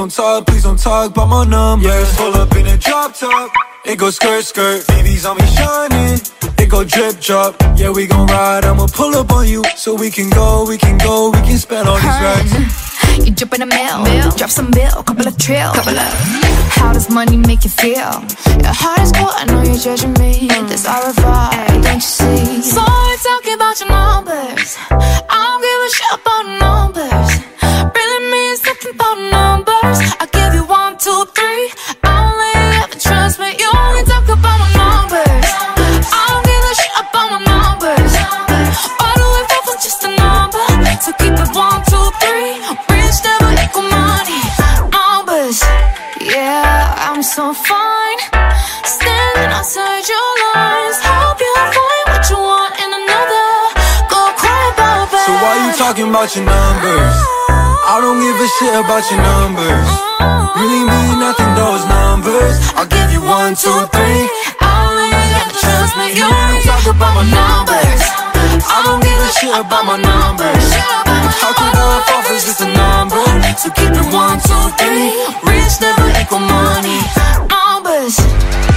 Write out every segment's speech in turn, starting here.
don't talk, please don't talk about my numbers. Yeah. Pull up in a drop top It go skirt, skirt. Babies on me shining It go drip, drop. Yeah, we gon' ride I'ma pull up on you. So we can go, we can go We can spend all these racks. You jump in a mail, Mill, Drop some bill Couple of trill Couple of. How does money make you feel? Your heart is cold I know you're judging me. Hmm. This au revoir two, three. Only ever trust me. You only talk about my numbers. I don't give a shit about my numbers. All the way from just a number. So keep it one, two, three. Rich never equal money. Numbers. Yeah, I'm so fine. Standing outside your lines. Hope you find what you want in another. Go cry about it. So why you talking about your numbers? I don't give a shit about your numbers. Really mean nothing, those numbers. I'll give you one, two, three. I don't even got to trust me. You don't talk about my numbers? I don't give a shit about my numbers. How could I fall for just a number? So keep it one, two, three. Rich never equal money. Numbers.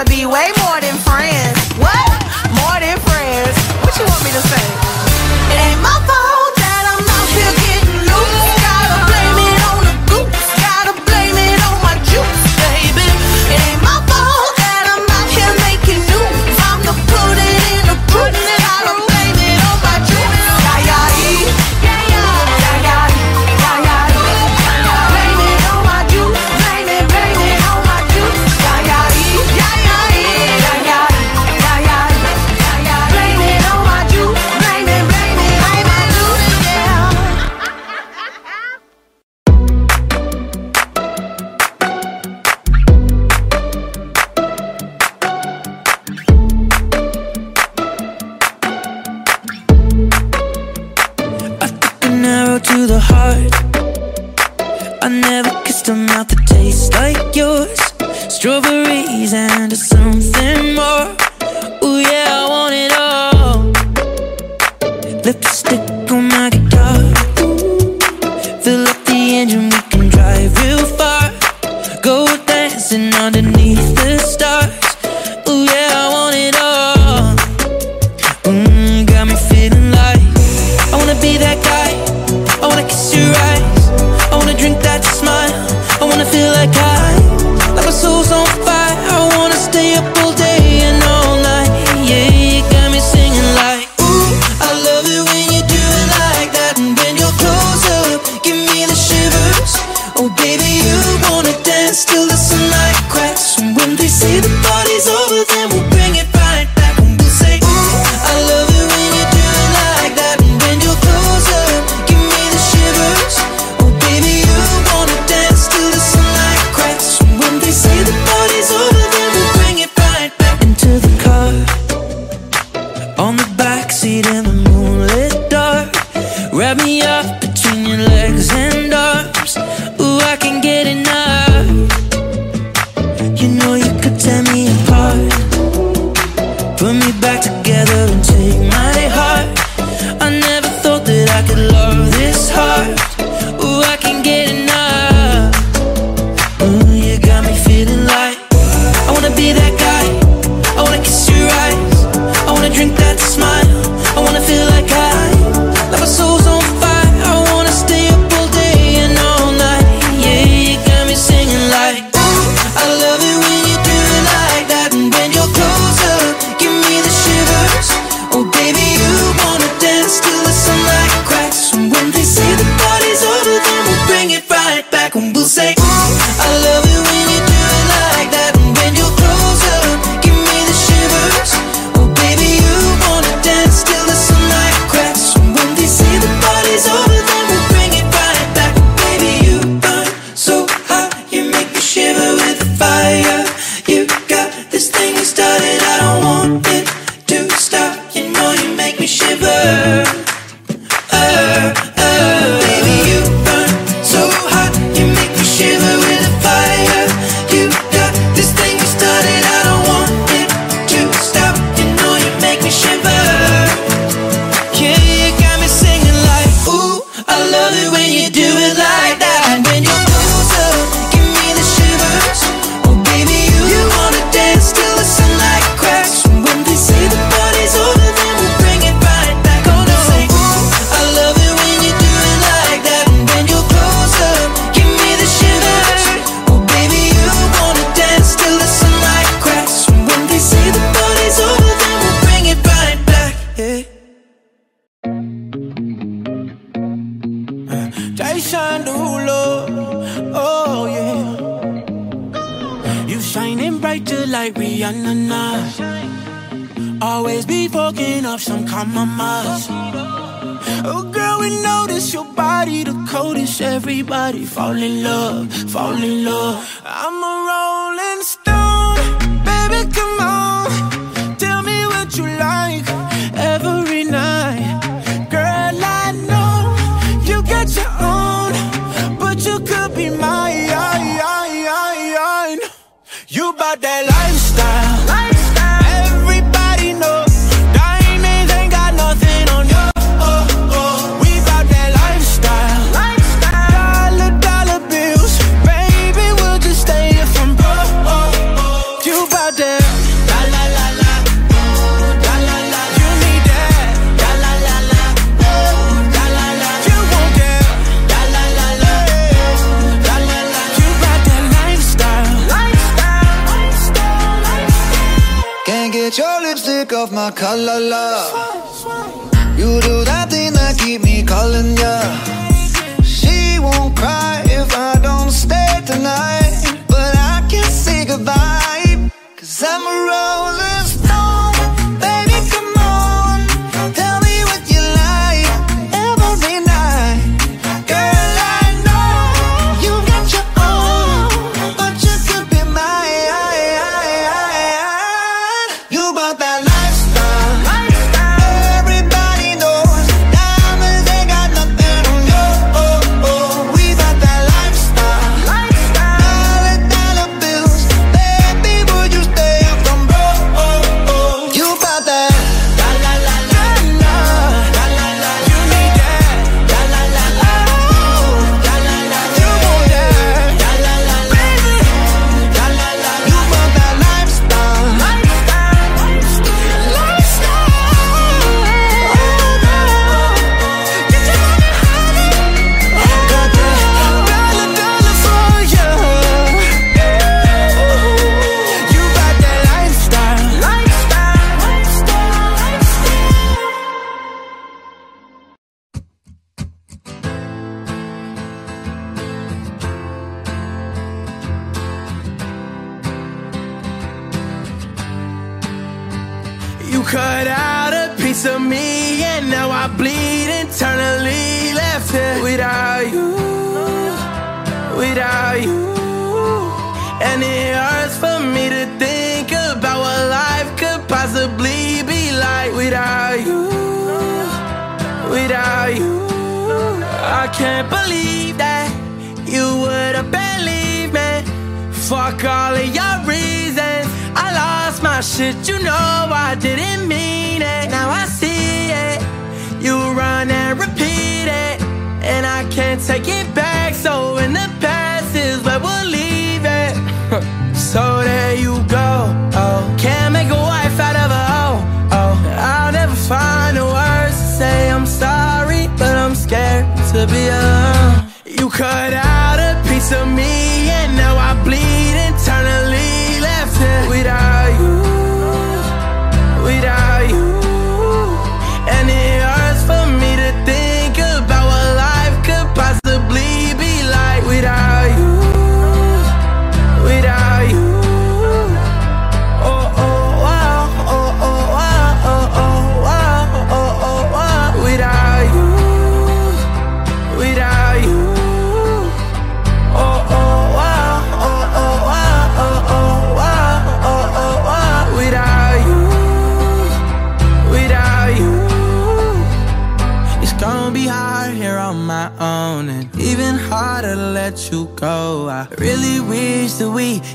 Wanna be way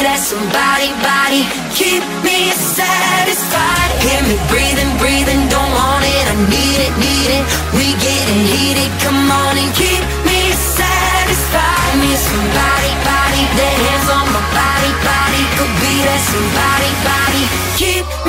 that somebody body. Keep me satisfied. Hear me breathing, breathing, don't want it. I need it, need it, we getting heated. Come on and keep me satisfied. Me somebody body, their hands on my body body. Could be that somebody body. Keep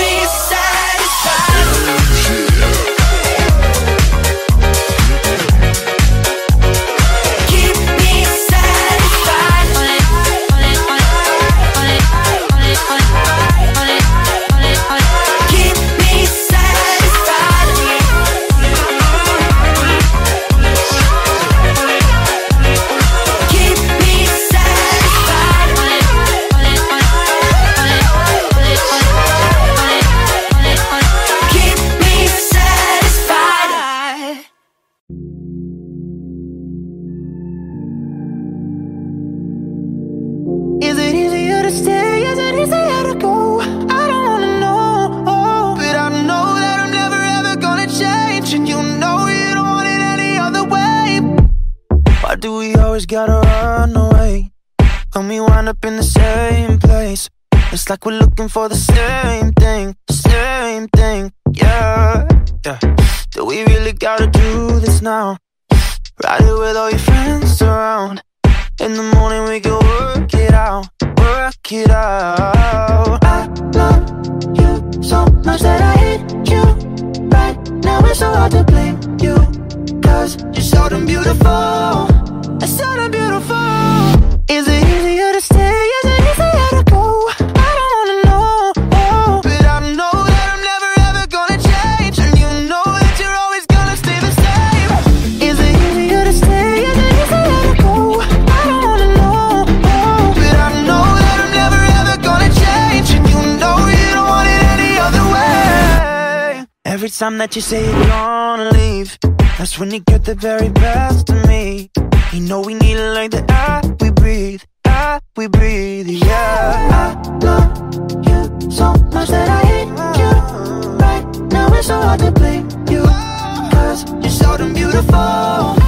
Ride it with all your friends around. In the morning we can work it out, work it out. I love you so much that I hate you. Right now it's so hard to blame you. Cause you're so damn beautiful. It's so damn beautiful. Is it easier to stay? Every time that you say you're gonna leave, that's when you get the very best of me. You know we need it like the air we breathe, air we breathe, yeah. I love you so much that I hate you. Right now it's so hard to blame you, cause you're so damn beautiful.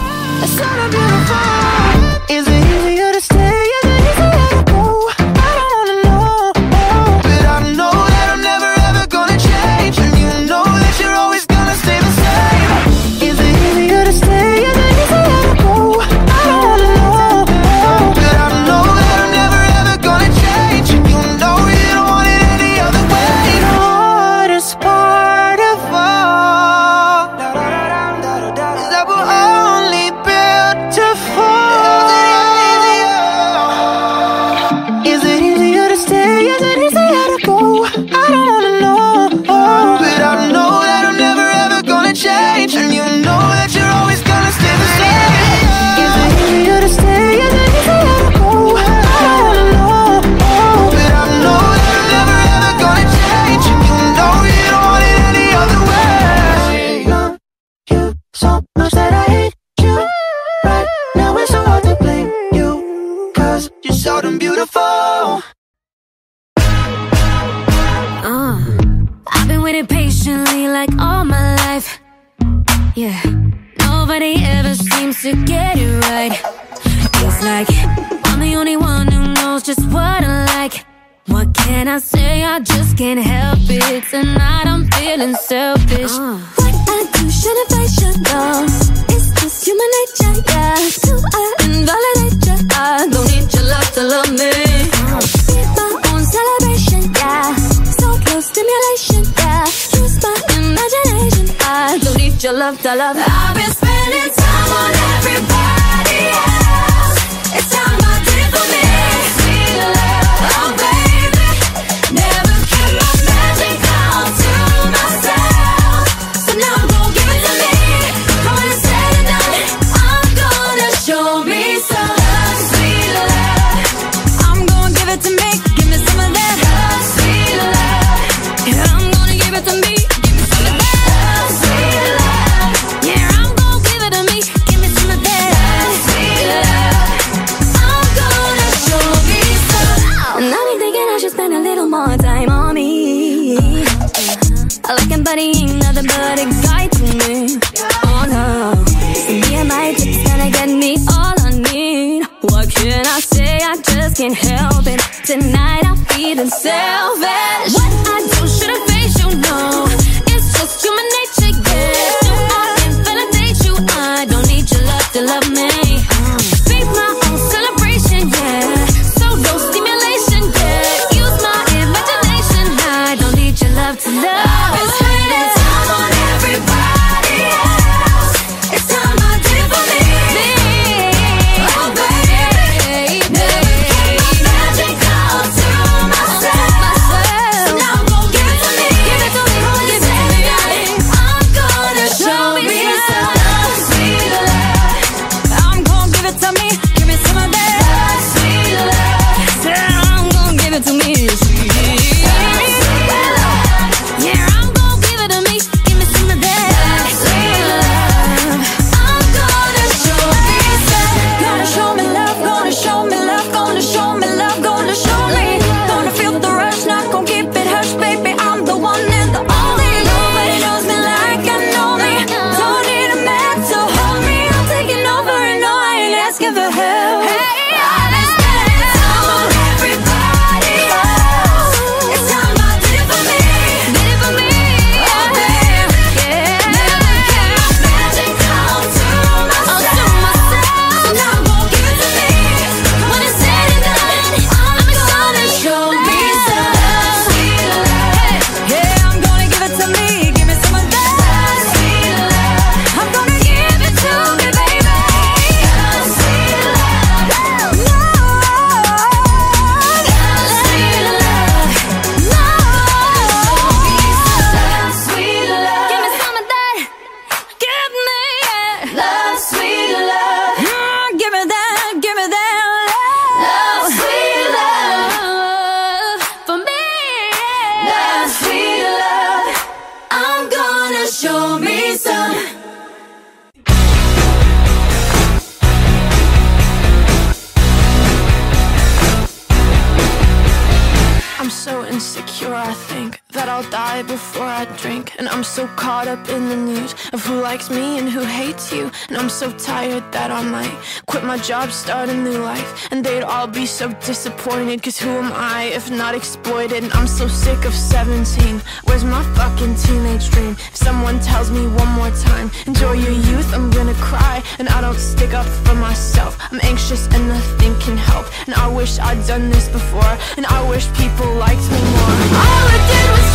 so disappointed Cause who am I if not exploited? And I'm so sick of 17 Where's my fucking teenage dream? If someone tells me one more time Enjoy your youth, I'm gonna cry. And I don't stick up for myself. I'm anxious and nothing can help. And I wish I'd done this before. And I wish people liked me more. All I did was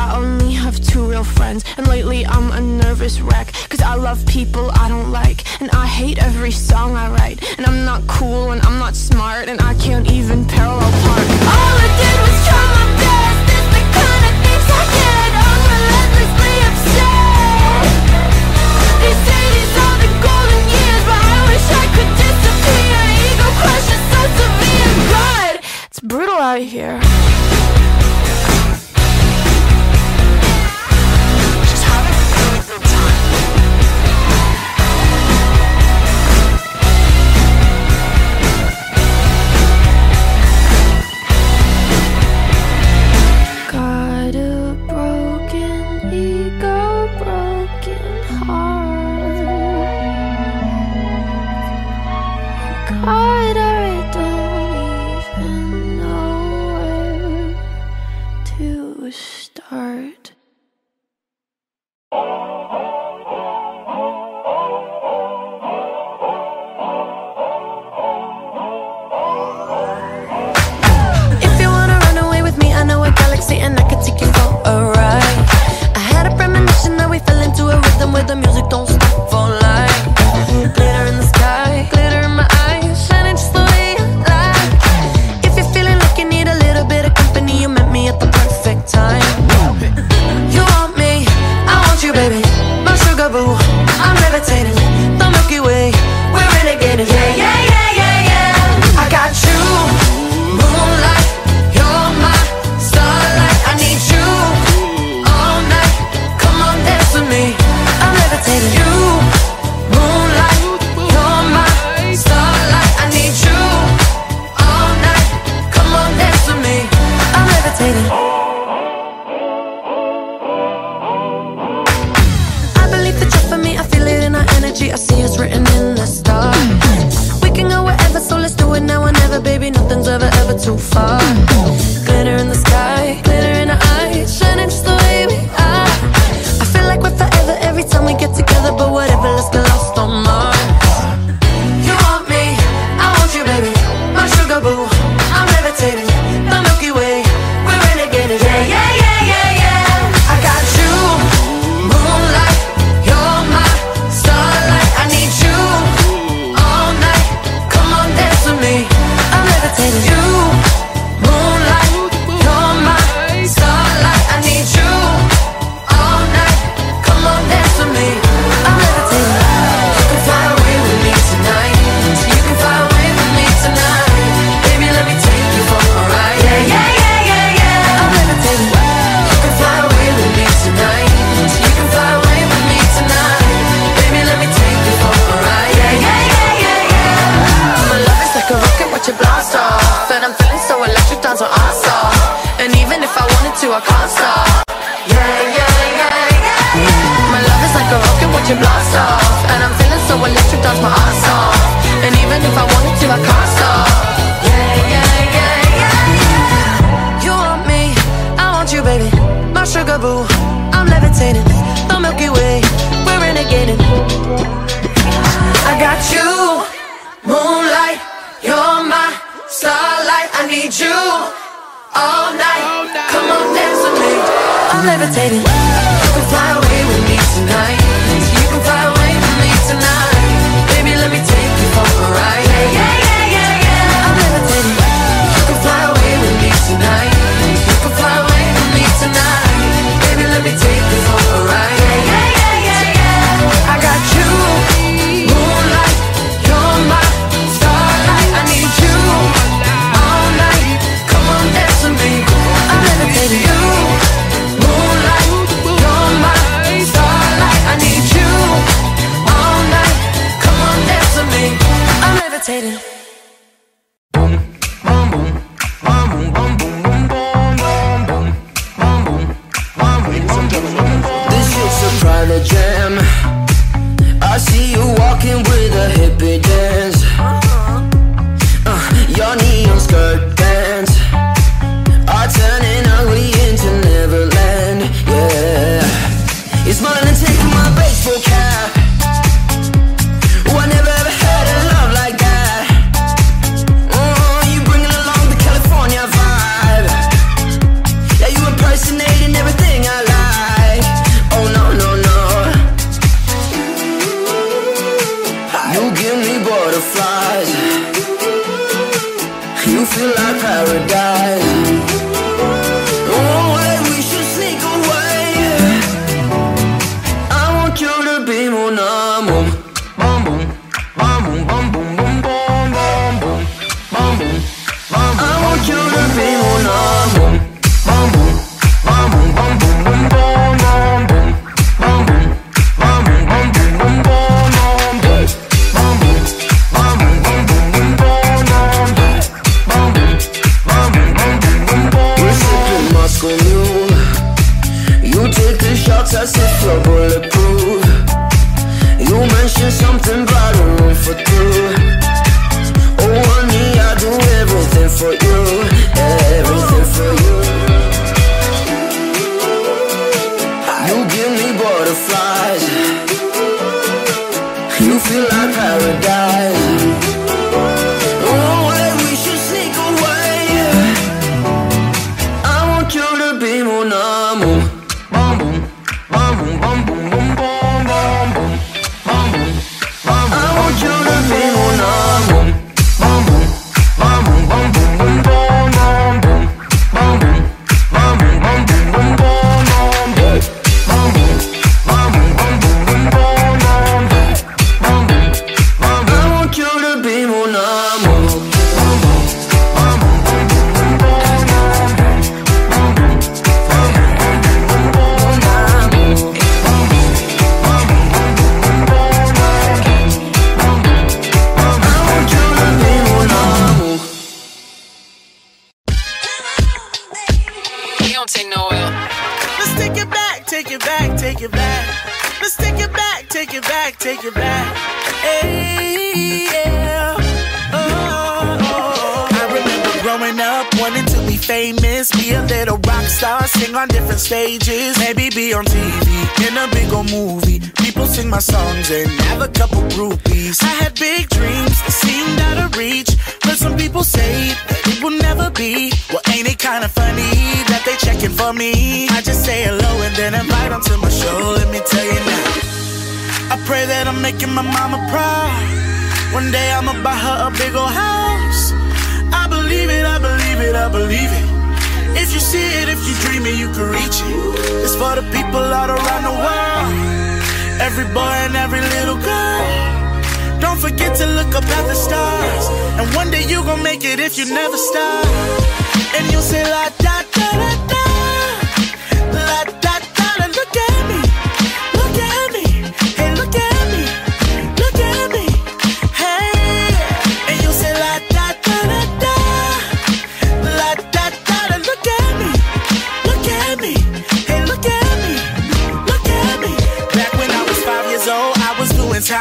I only have two real friends And lately I'm a nervous wreck. Cause I love people I don't like And I hate every song I write. And I'm not cool and I'm not smart And I can't even parallel park. All I did was try my best. That's the kind of things I get I'm relentlessly upset are the golden years But I wish I could disappear. Ego crushes so severe. It's brutal out here.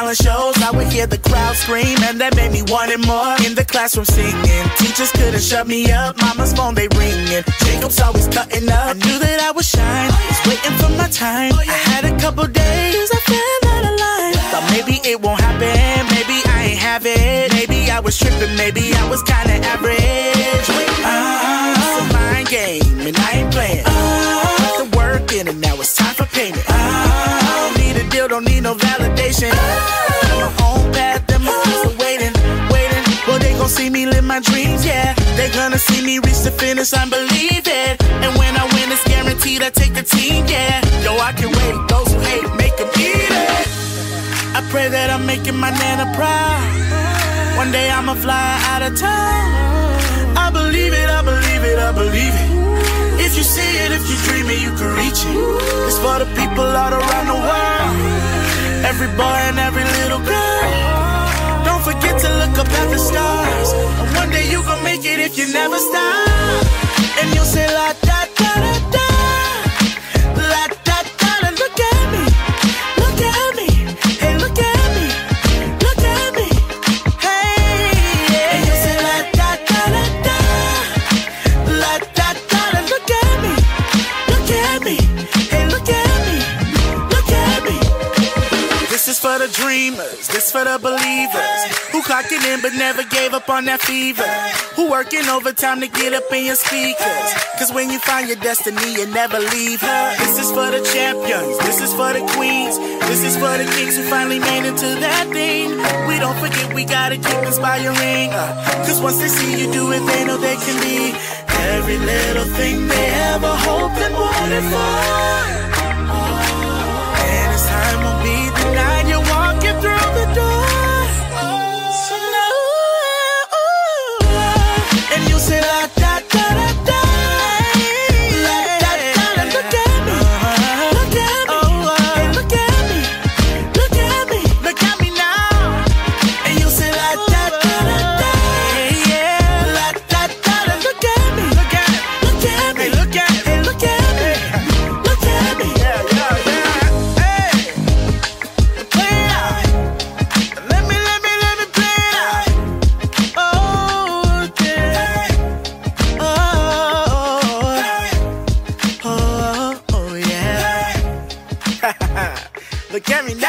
doing shows, I would hear the crowd scream, and that made me want it more. In the classroom singing, teachers couldn't shut me up. Mama's phone they ringing, Jacob's always cutting up. I knew that I would shine, was oh, waiting for my time. Oh, I had a couple days, I fell out of line. Thought maybe it won't happen, maybe I ain't have it. Maybe I was tripping, maybe I was kinda average. Uh-huh. Uh, it's a mind game, and I ain't playing. Uh-huh. Put the work in, and now it's time for payment. Uh, don't need no validation. On my own path, them are waiting, waiting. Well, they gon' see me live my dreams, yeah. They gonna see me reach the finish, I believe it. And when I win, it's guaranteed I take the team, yeah. Yo, I can wait, those who hate, make them eat it. I pray that I'm making my nana proud. One day I'ma fly out of town. I believe it, I believe it, I believe it if you see it, if you dream it, you can reach it. It's for the people all around the world. Every boy and every little girl. Don't forget to look up at the stars. And one day you gon' make it if you never stop. And you'll say la da da da da. dreamers, this for the believers who clocking in but never gave up on that fever. Who working overtime to get up in your speakers. Cause when you find your destiny, you never leave her. This is for the champions, this is for the queens, this is for the kings who finally made it to that thing. We don't forget we gotta keep inspiring. Uh, Cause once they see you do it, they know they can be every little thing they ever hoped and wanted for. Oh. look me now.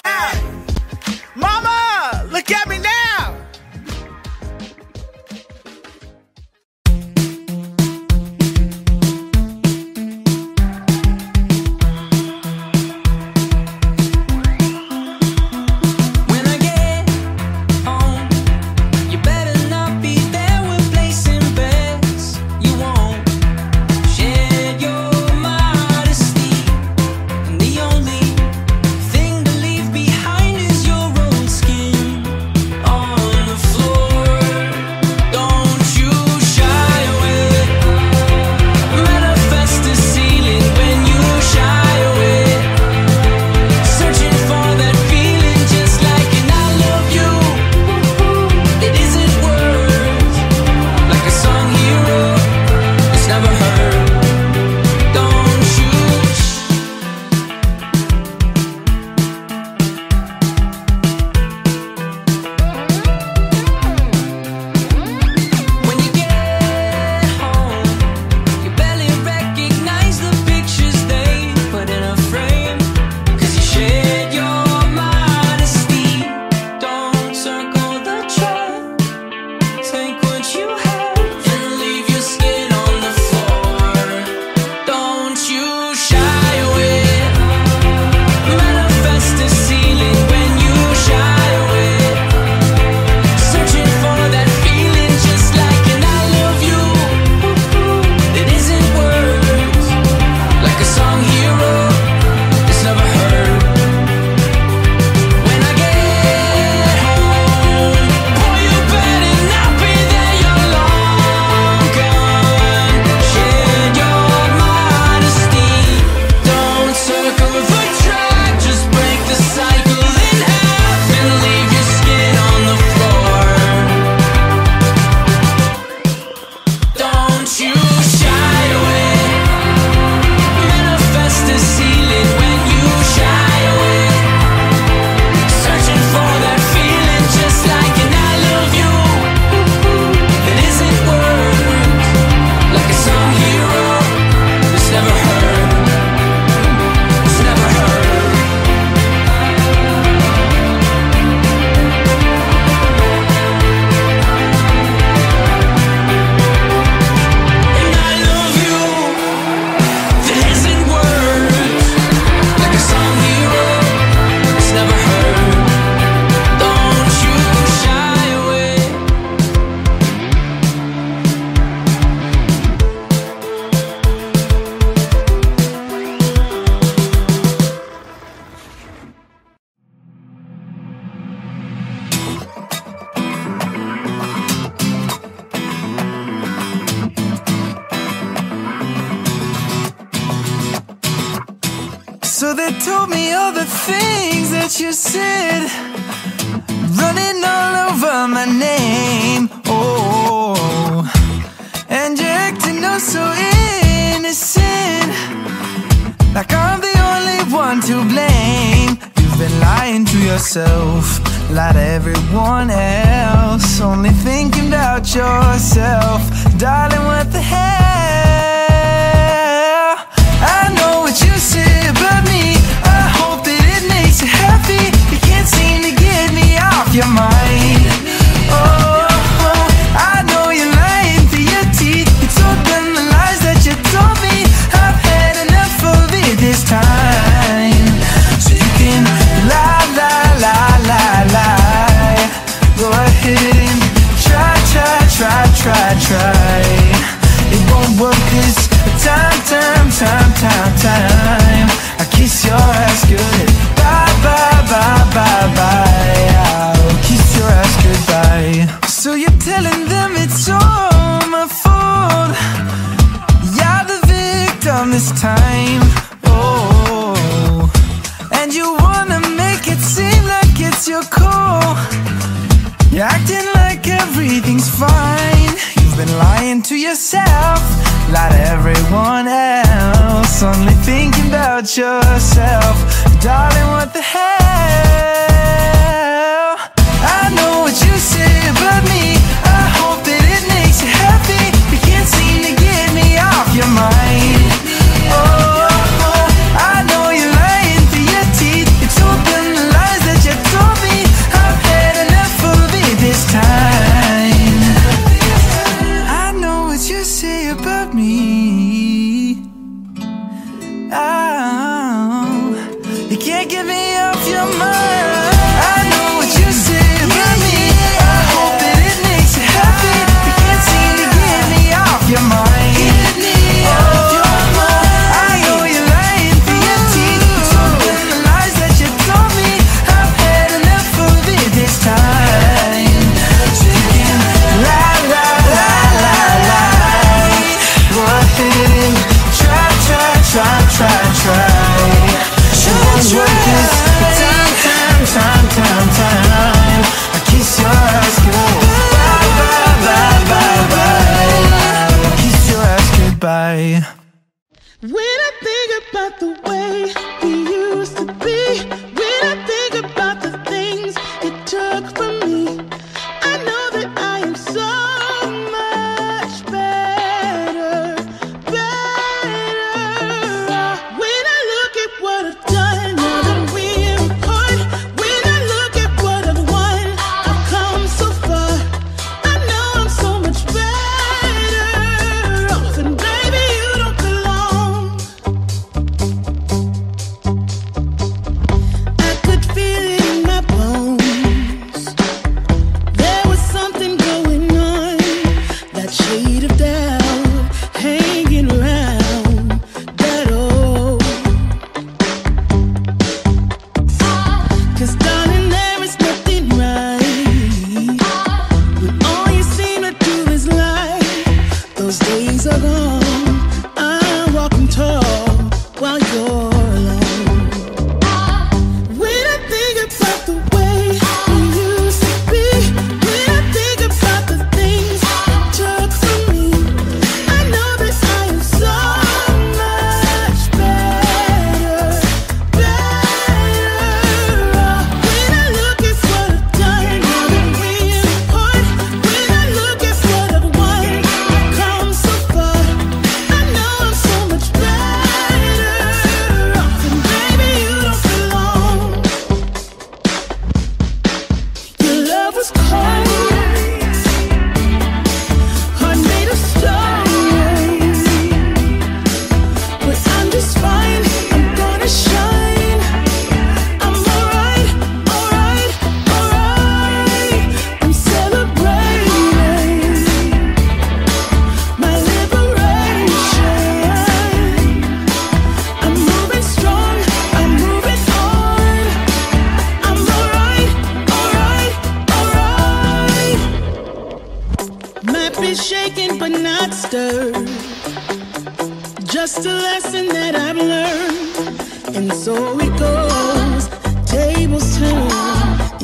lesson that I've learned, and so it goes. Tables turn,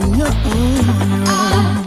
and you're on your own.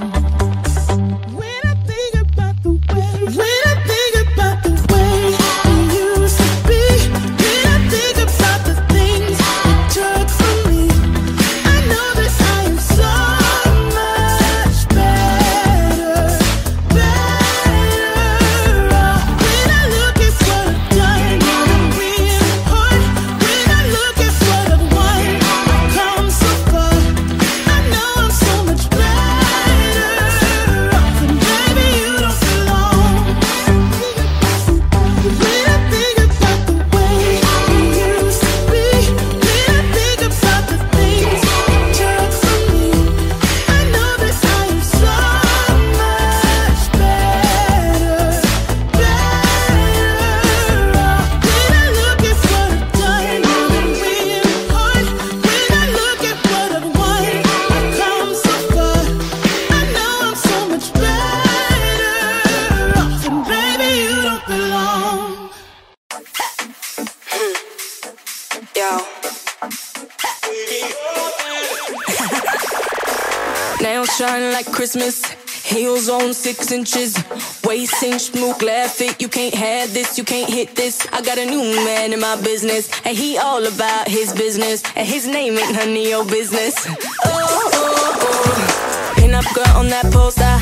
Christmas. Heels on six inches, waist cinched, mook, laugh fit. You can't have this, you can't hit this. I got a new man in my business, and he all about his business, and his name ain't none of your business. Oh, oh, oh. pin up girl on that poster,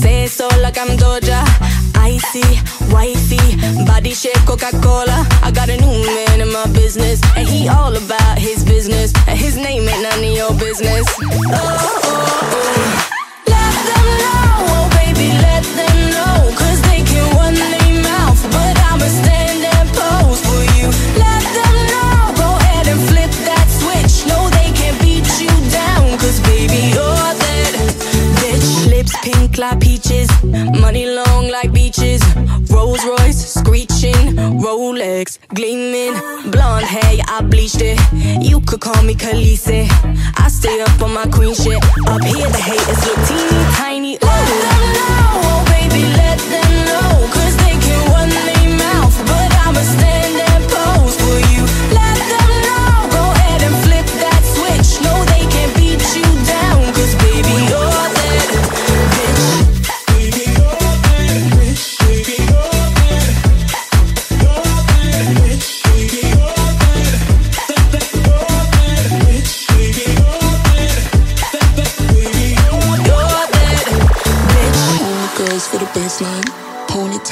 say it so like I'm Doja. Icy, wifey, body shape Coca Cola. I got a new man in my business, and he all about his business, and his name ain't none of your business. oh. oh, oh. Oh baby, let them know, 'cause they can run their mouth, but I'ma stand Pink like peaches, money long like beaches. Rolls Royce screeching, Rolex gleaming, blonde hair, I bleached it. You could call me Khaleesi. I stay up on my queen shit. Up here, the haters look teeny tiny. Ooh. Let them know, oh baby, let them know,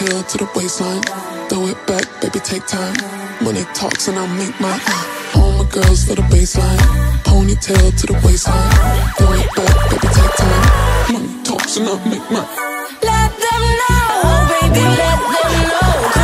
ponytail to the waistline. Throw it back, baby, take time. Money talks and I'll make mine. All my girls for the baseline, ponytail to the waistline. Throw it back, baby, take time. Money talks and I'll make mine. Let them know, oh baby, let them know,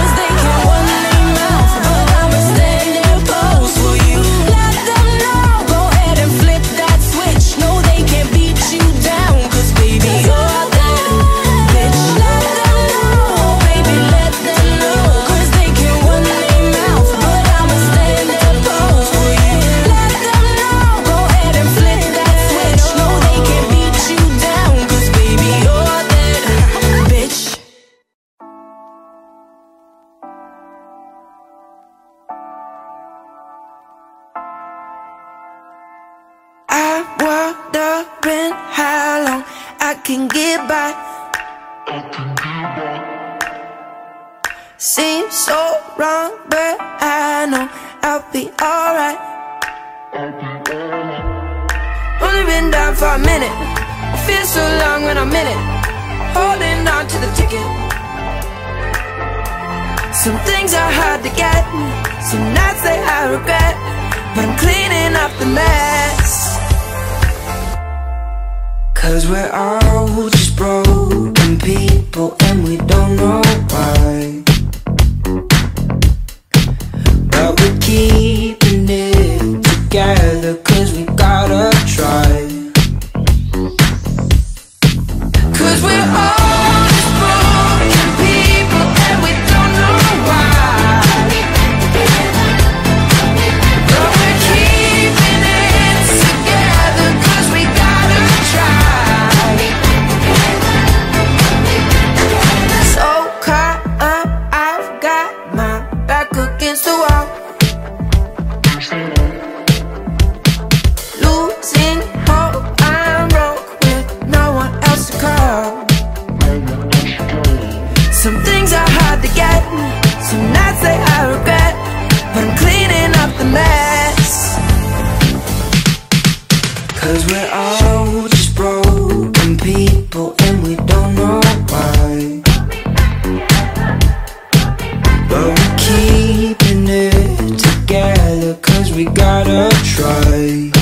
be alright. Only been down for a minute. I feel so long when I'm in it. Holding on to the ticket. Some things are hard to get. Some nights they I regret. But I'm cleaning up the mess. Cause we're all just broken people and we don't know why. But we're keeping it together cause we gotta try. Cause we're all cause we gotta try.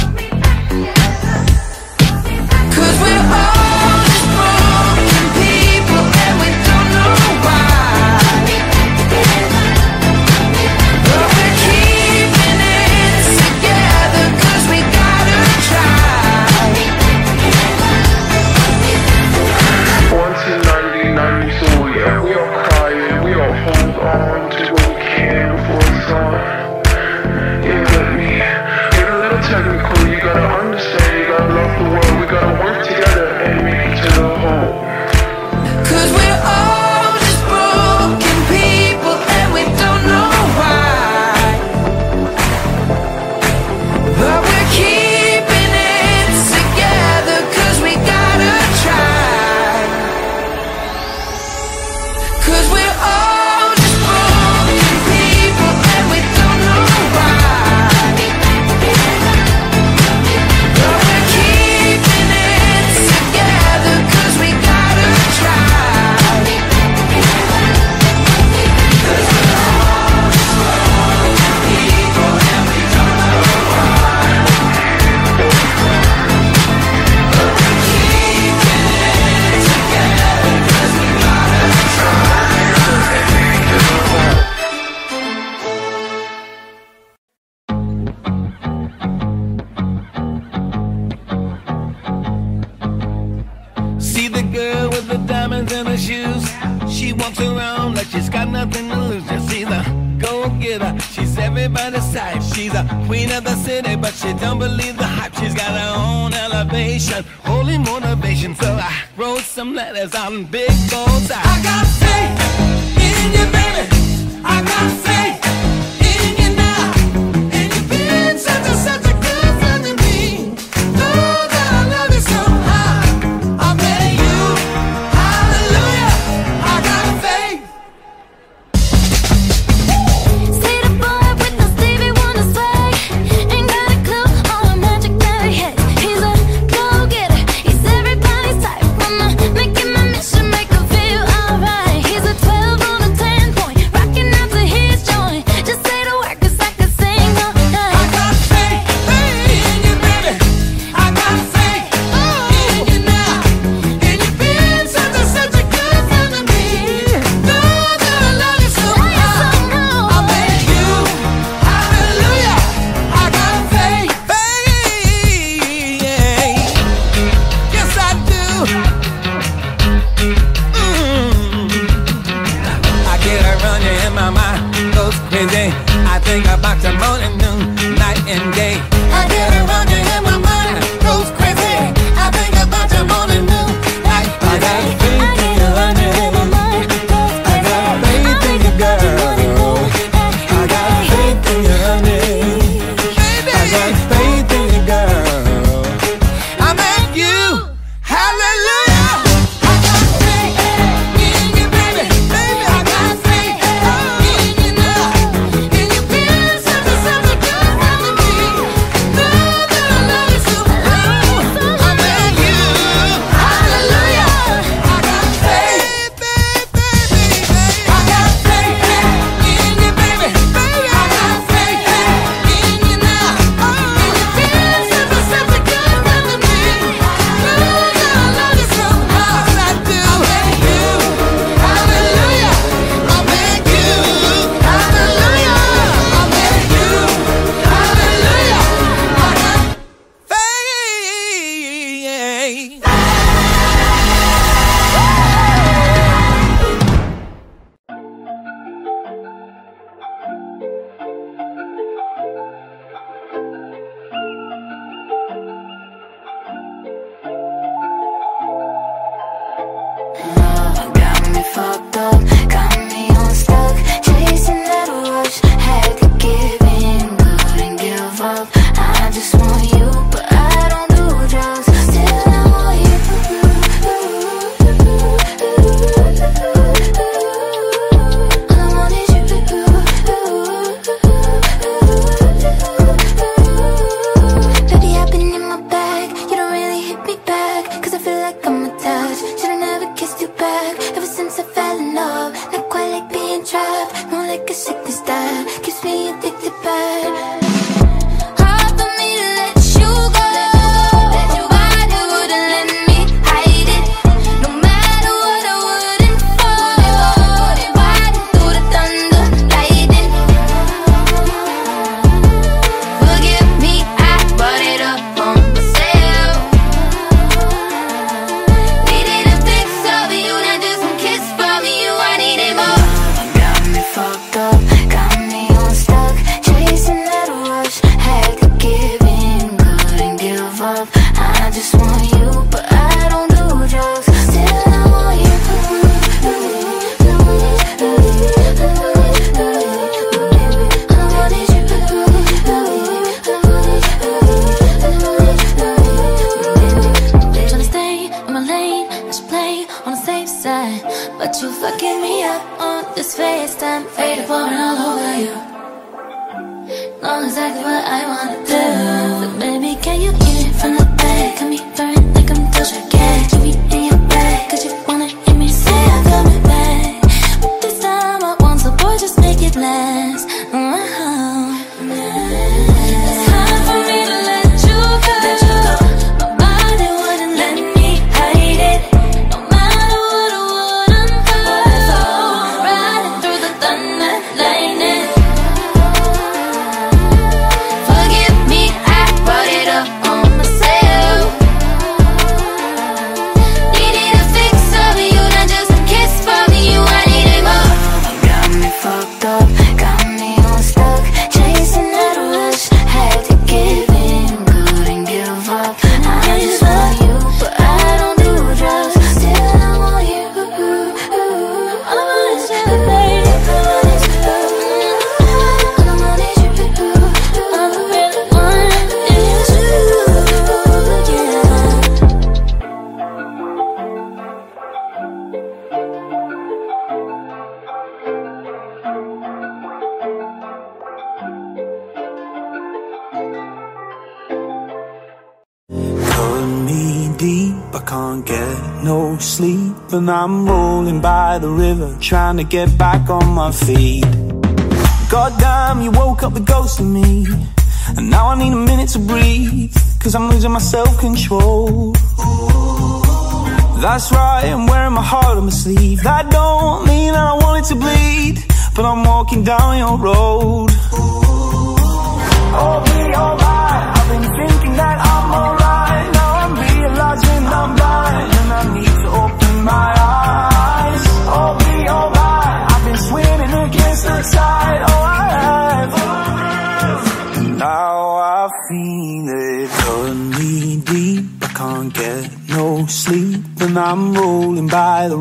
trying to get back on my feet. Goddamn, you woke up the ghost in me. And now I need a minute to breathe, cause I'm losing my self control. That's right, I'm wearing my heart on my sleeve. That don't mean that I want it to bleed, but I'm walking down your road. I'll be alright, I've been thinking that I'm alright. Now I'm realizing I'm blind, and I need to open my eyes.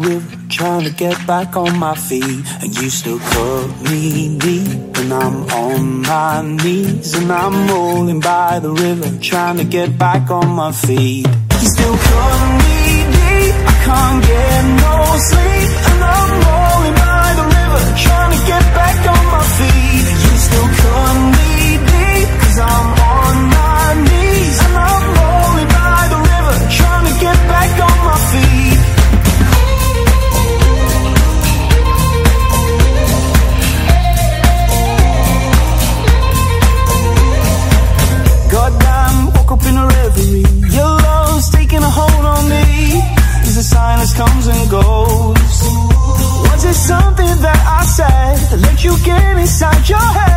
rib, trying to get back on my feet. And you still cut me deep, and I'm on my knees. And I'm rolling by the river, trying to get back on my feet. You still cut me deep, I can't get no sleep. And I'm rolling by the river, trying to get back on comes and goes. Was it something that I said that let you get inside your head?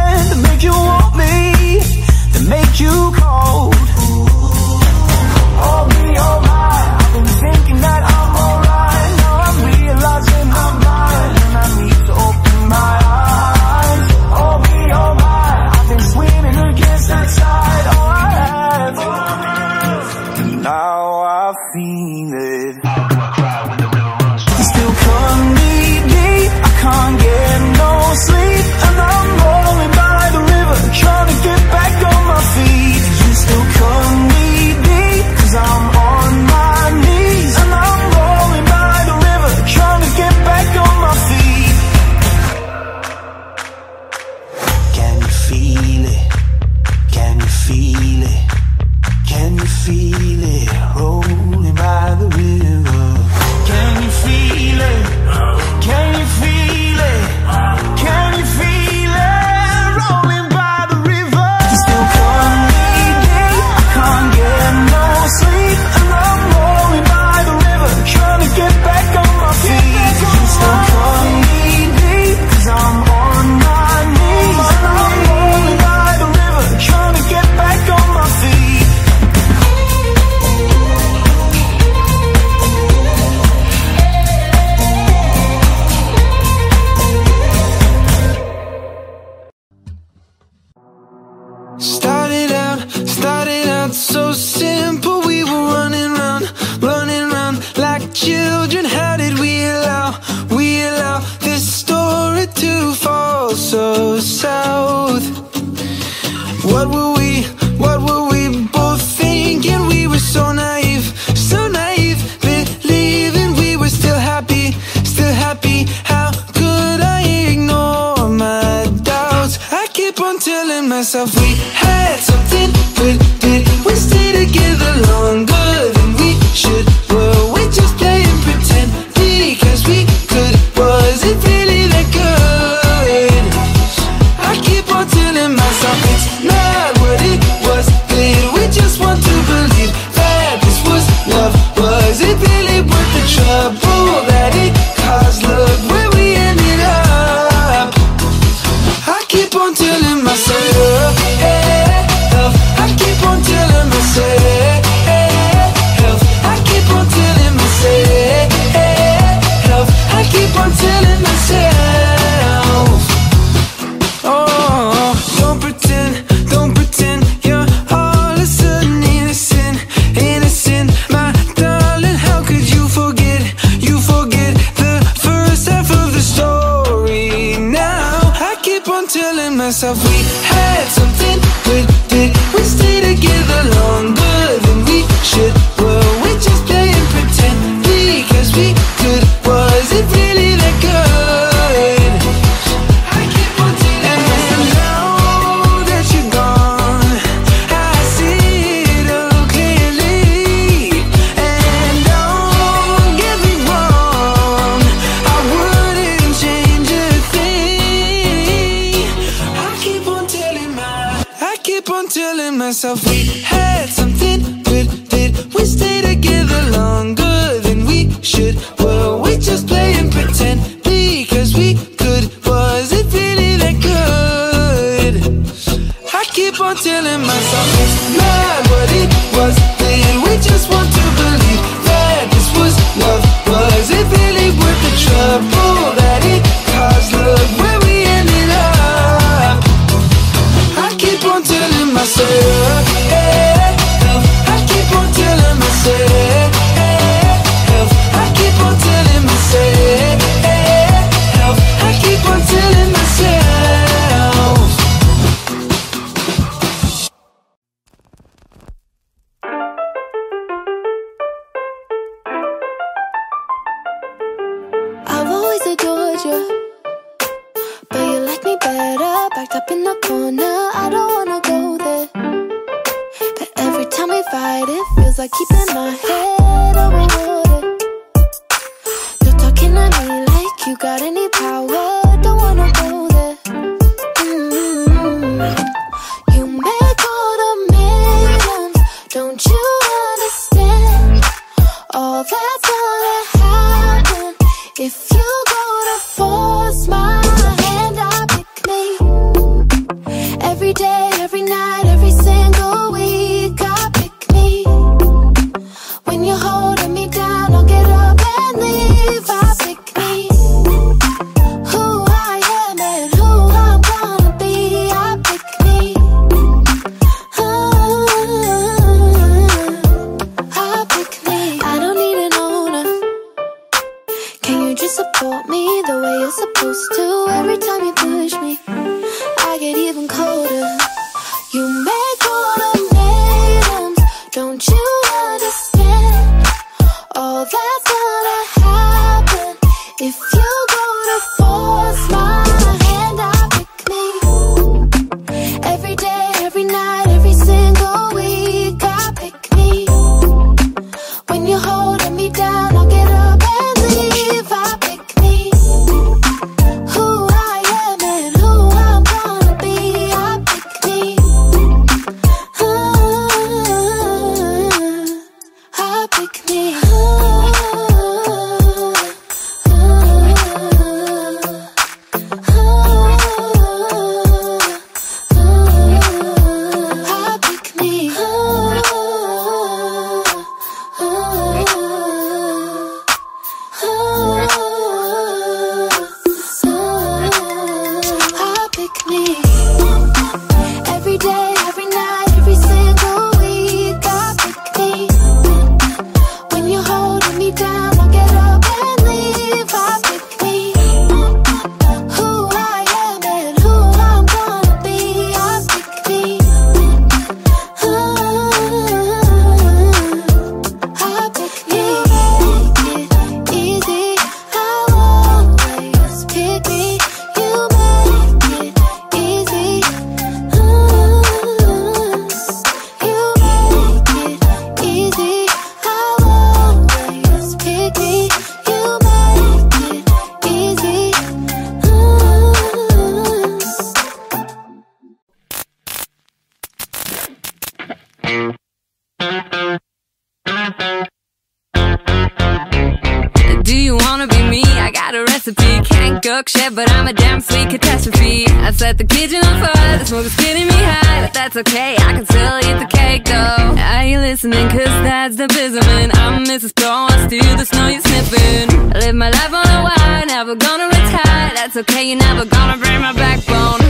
kept on telling myself we had something, but catastrophe. I set the kitchen on fire, the smoke is getting me high, but that's okay, I can still eat the cake though. Are you listening? Cause that's the businessman. I'm Mrs. Pro, I steal the snow you're sniffing. I live my life on a wire, never gonna retire, that's okay, you're never gonna break my backbone.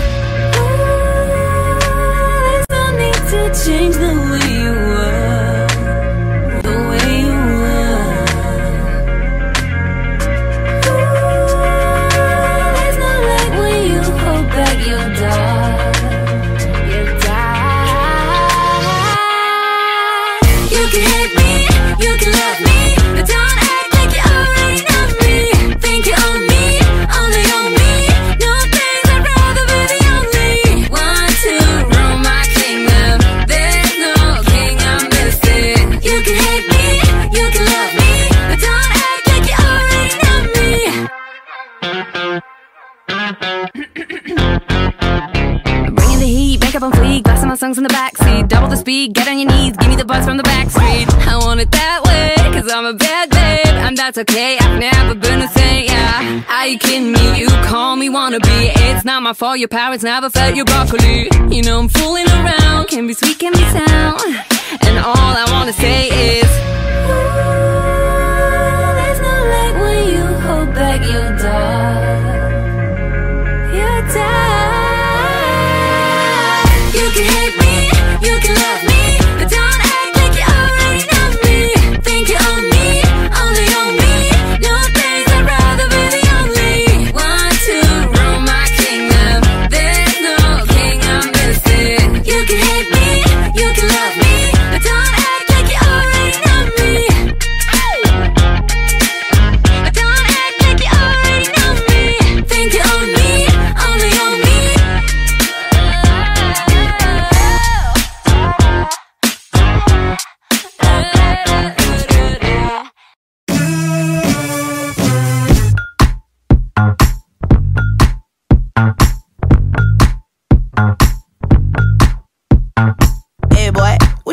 My songs in the backseat. Double the speed, get on your knees, give me the buzz from the back street. I want it that way, cause I'm a bad babe. And that's okay, I've never been a saint, yeah. Are you kidding me? You call me wannabe. It's not my fault, your parents never fed you broccoli. You know I'm fooling around, can be sweet, can be sound. And all I wanna say is. Ooh, there's no lag when you hold back your dog.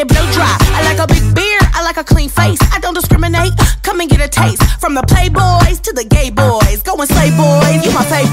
It blow dry. I like a big beard, I like a clean face. I don't discriminate. Come and get a taste from the playboys to the gay boys. Go and slay boys, you my fave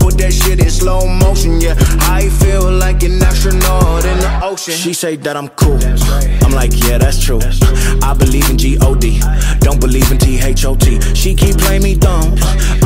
that shit in slow motion. Yeah, I feel like an astronaut in the ocean. She say that I'm cool. I'm like, yeah, that's true. I believe in G-O-D. Don't believe in T-H-O-T. She keep playing me dumb.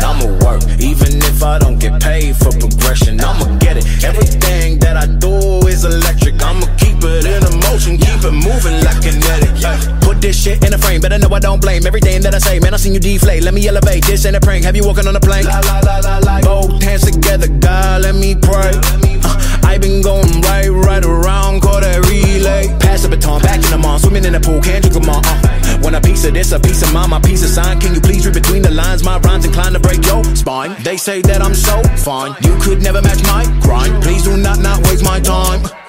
I'ma work, even if I don't get paid for progression. I'ma get it. Everything that I do is electric. I'ma keep it in motion, keep it moving like kinetic. Yeah. Put this shit in a frame, better know I don't blame everything that I say. Man, I seen you deflate. Let me elevate. This ain't a prank. Have you walking on a la. Both hands together, God, let me pray. I been going right, right around, call that relay. Pass the baton, back in the mall, swimming in the pool, can't drink them all. Uh. Want a piece of this, a piece of mine, my piece of sign. Can you please read between the lines? My rhymes inclined to break your spine. They say that I'm so fine, you could never match my grind. Please do not not waste my time.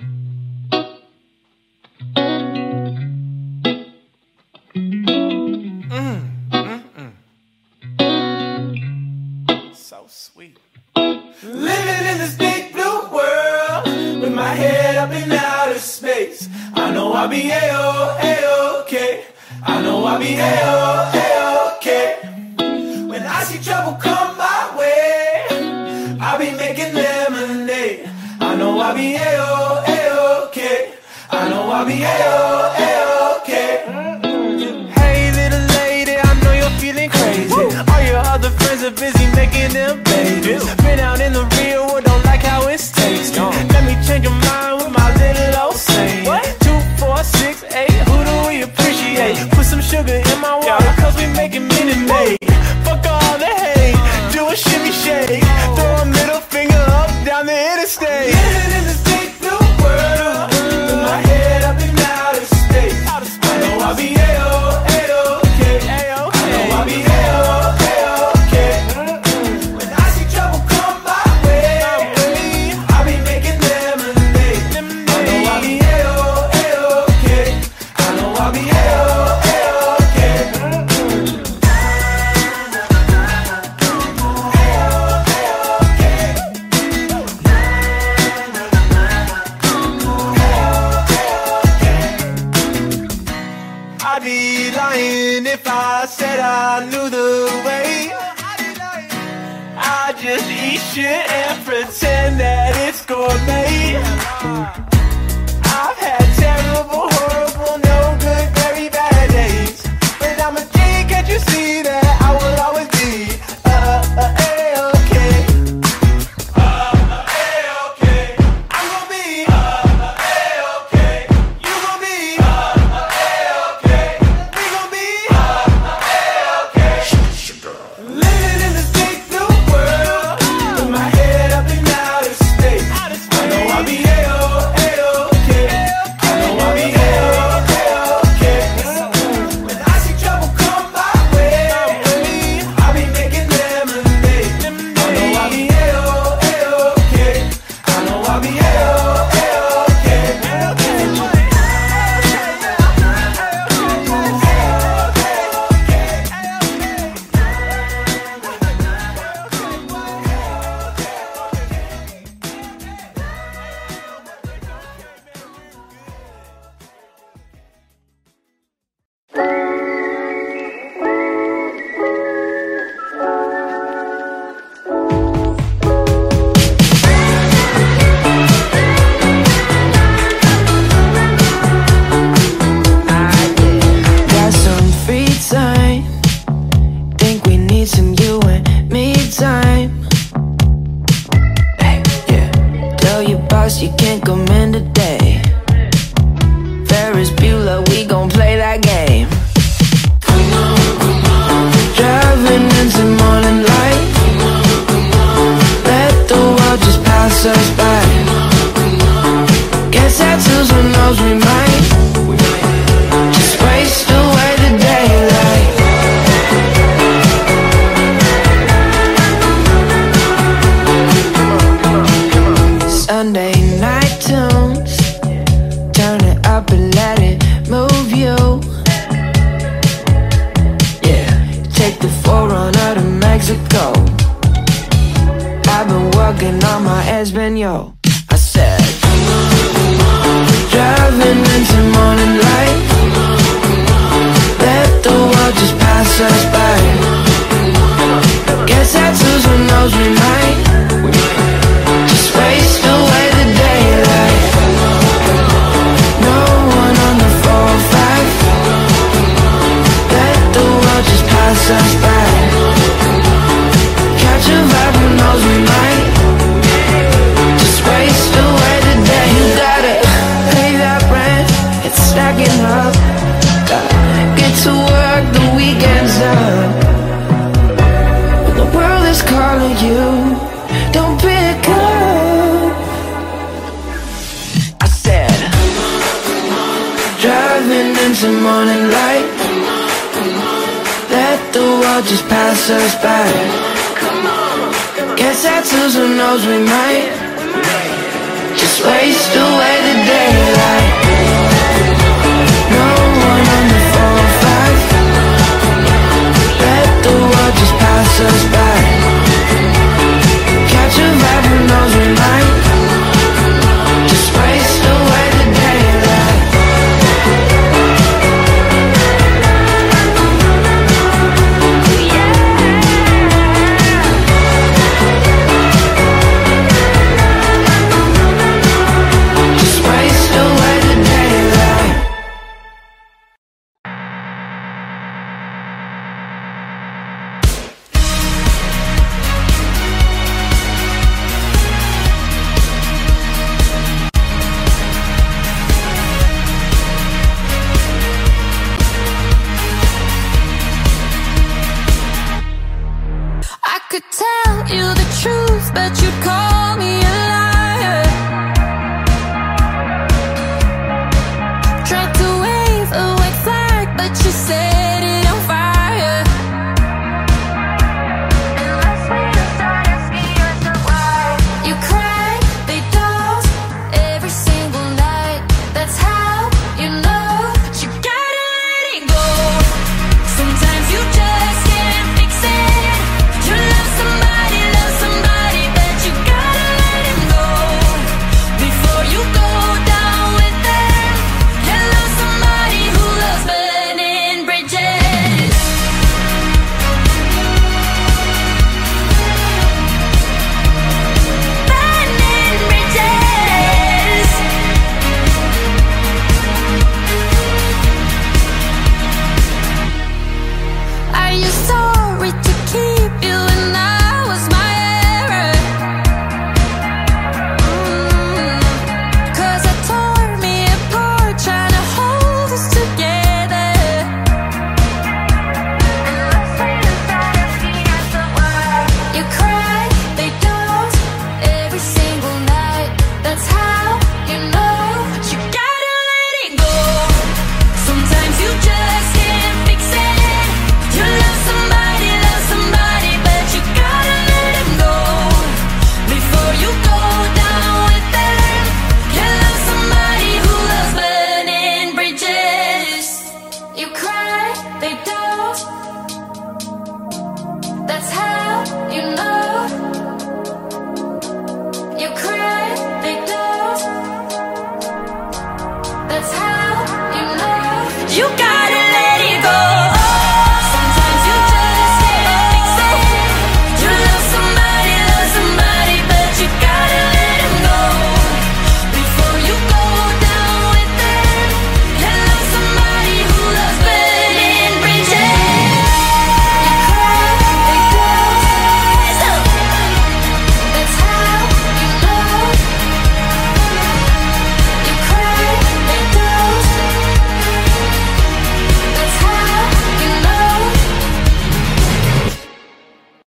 So sweet. Living in this big blue world with my head up in outer space. I know I'll be a-ok, a-ok. I know I'll be a-ok, a-ok. When I see trouble come my way, I'll be making lemonade I know I be I know I'll be a-oh, a-okay. Hey, little lady, I know you're feeling crazy. All your other friends are busy making them babies. Been out in the real world, don't like how it's tasting. Let me change your mind with my little old saying. Two, four, six, eight. Who do we appreciate? Put some sugar in my water, cause we making Minute Maid.